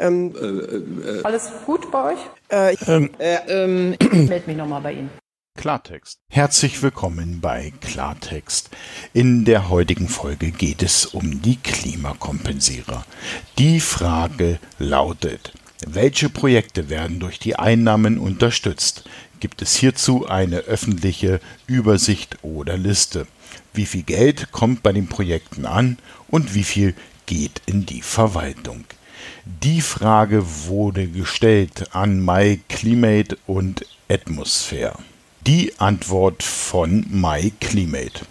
Ähm, Alles gut bei euch? äh, Ähm, äh, ähm, Ich melde mich nochmal bei Ihnen. Klartext. Herzlich willkommen bei Klartext. In der heutigen Folge geht es um die Klimakompensierer. Die Frage lautet, welche Projekte werden durch die Einnahmen unterstützt? Gibt es hierzu eine öffentliche Übersicht oder Liste? Wie viel Geld kommt bei den Projekten an und wie viel geht in die Verwaltung? Die Frage wurde gestellt an MyClimate und Atmosphere. Die Antwort von MyClimate.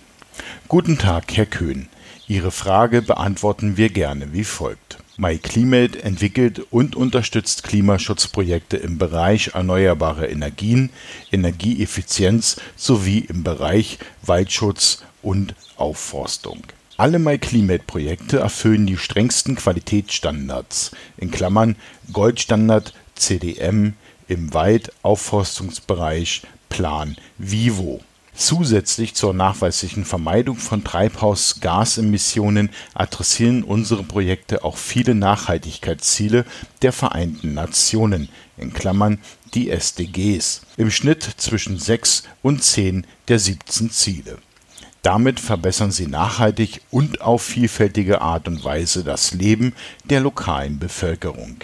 Guten Tag, Herr Köhn. Ihre Frage beantworten wir gerne wie folgt. MyClimate entwickelt und unterstützt Klimaschutzprojekte im Bereich erneuerbare Energien, Energieeffizienz sowie im Bereich Waldschutz und Aufforstung. Alle MyClimate-Projekte erfüllen die strengsten Qualitätsstandards in Klammern Goldstandard CDM im Waldaufforstungsbereich Plan Vivo. Zusätzlich zur nachweislichen Vermeidung von Treibhausgasemissionen adressieren unsere Projekte auch viele Nachhaltigkeitsziele der Vereinten Nationen in Klammern die SDGs im Schnitt zwischen 6 und 10 der 17 Ziele. Damit verbessern sie nachhaltig und auf vielfältige Art und Weise das Leben der lokalen Bevölkerung.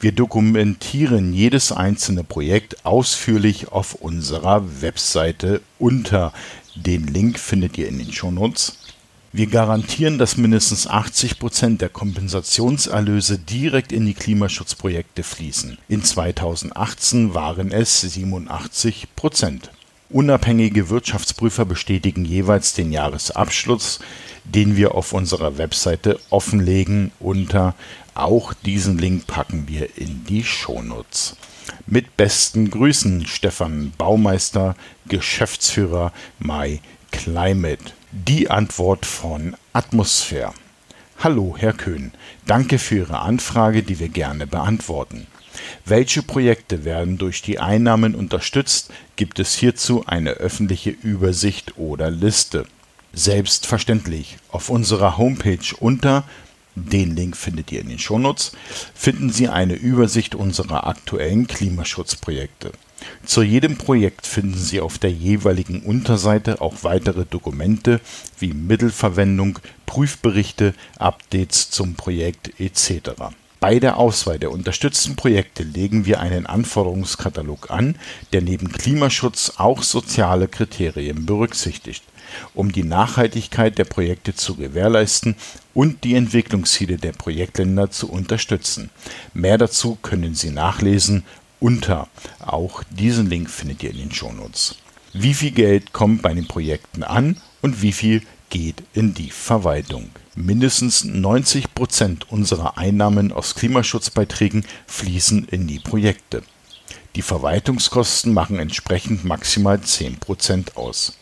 Wir dokumentieren jedes einzelne Projekt ausführlich auf unserer Webseite unter. Den Link findet ihr in den Shownotes. Wir garantieren, dass mindestens 80 Prozent der Kompensationserlöse direkt in die Klimaschutzprojekte fließen. In 2018 waren es 87 Prozent. Unabhängige Wirtschaftsprüfer bestätigen jeweils den Jahresabschluss, den wir auf unserer Webseite offenlegen unter auch diesen Link packen wir in die Shownotes. Mit besten Grüßen Stefan Baumeister, Geschäftsführer My Climate. Die Antwort von Atmosphäre. Hallo, Herr Köhn. Danke für Ihre Anfrage, die wir gerne beantworten. Welche Projekte werden durch die Einnahmen unterstützt? Gibt es hierzu eine öffentliche Übersicht oder Liste? Selbstverständlich. Auf unserer Homepage unter den Link findet ihr in den Shownotes, finden Sie eine Übersicht unserer aktuellen Klimaschutzprojekte. Zu jedem Projekt finden Sie auf der jeweiligen Unterseite auch weitere Dokumente wie Mittelverwendung, Prüfberichte, Updates zum Projekt etc. Bei der Auswahl der unterstützten Projekte legen wir einen Anforderungskatalog an, der neben Klimaschutz auch soziale Kriterien berücksichtigt. Um die Nachhaltigkeit der Projekte zu gewährleisten und die Entwicklungsziele der Projektländer zu unterstützen. Mehr dazu können Sie nachlesen unter. Auch diesen Link findet ihr in den Shownotes. Wie viel Geld kommt bei den Projekten an und wie viel geht in die Verwaltung? Mindestens 90 Prozent unserer Einnahmen aus Klimaschutzbeiträgen fließen in die Projekte. Die Verwaltungskosten machen entsprechend maximal 10 Prozent aus.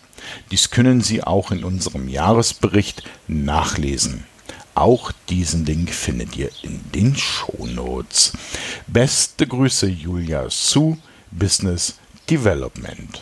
Dies können Sie auch in unserem Jahresbericht nachlesen. Auch diesen Link findet ihr in den Shownotes. Beste Grüße Julia Su, Business Development.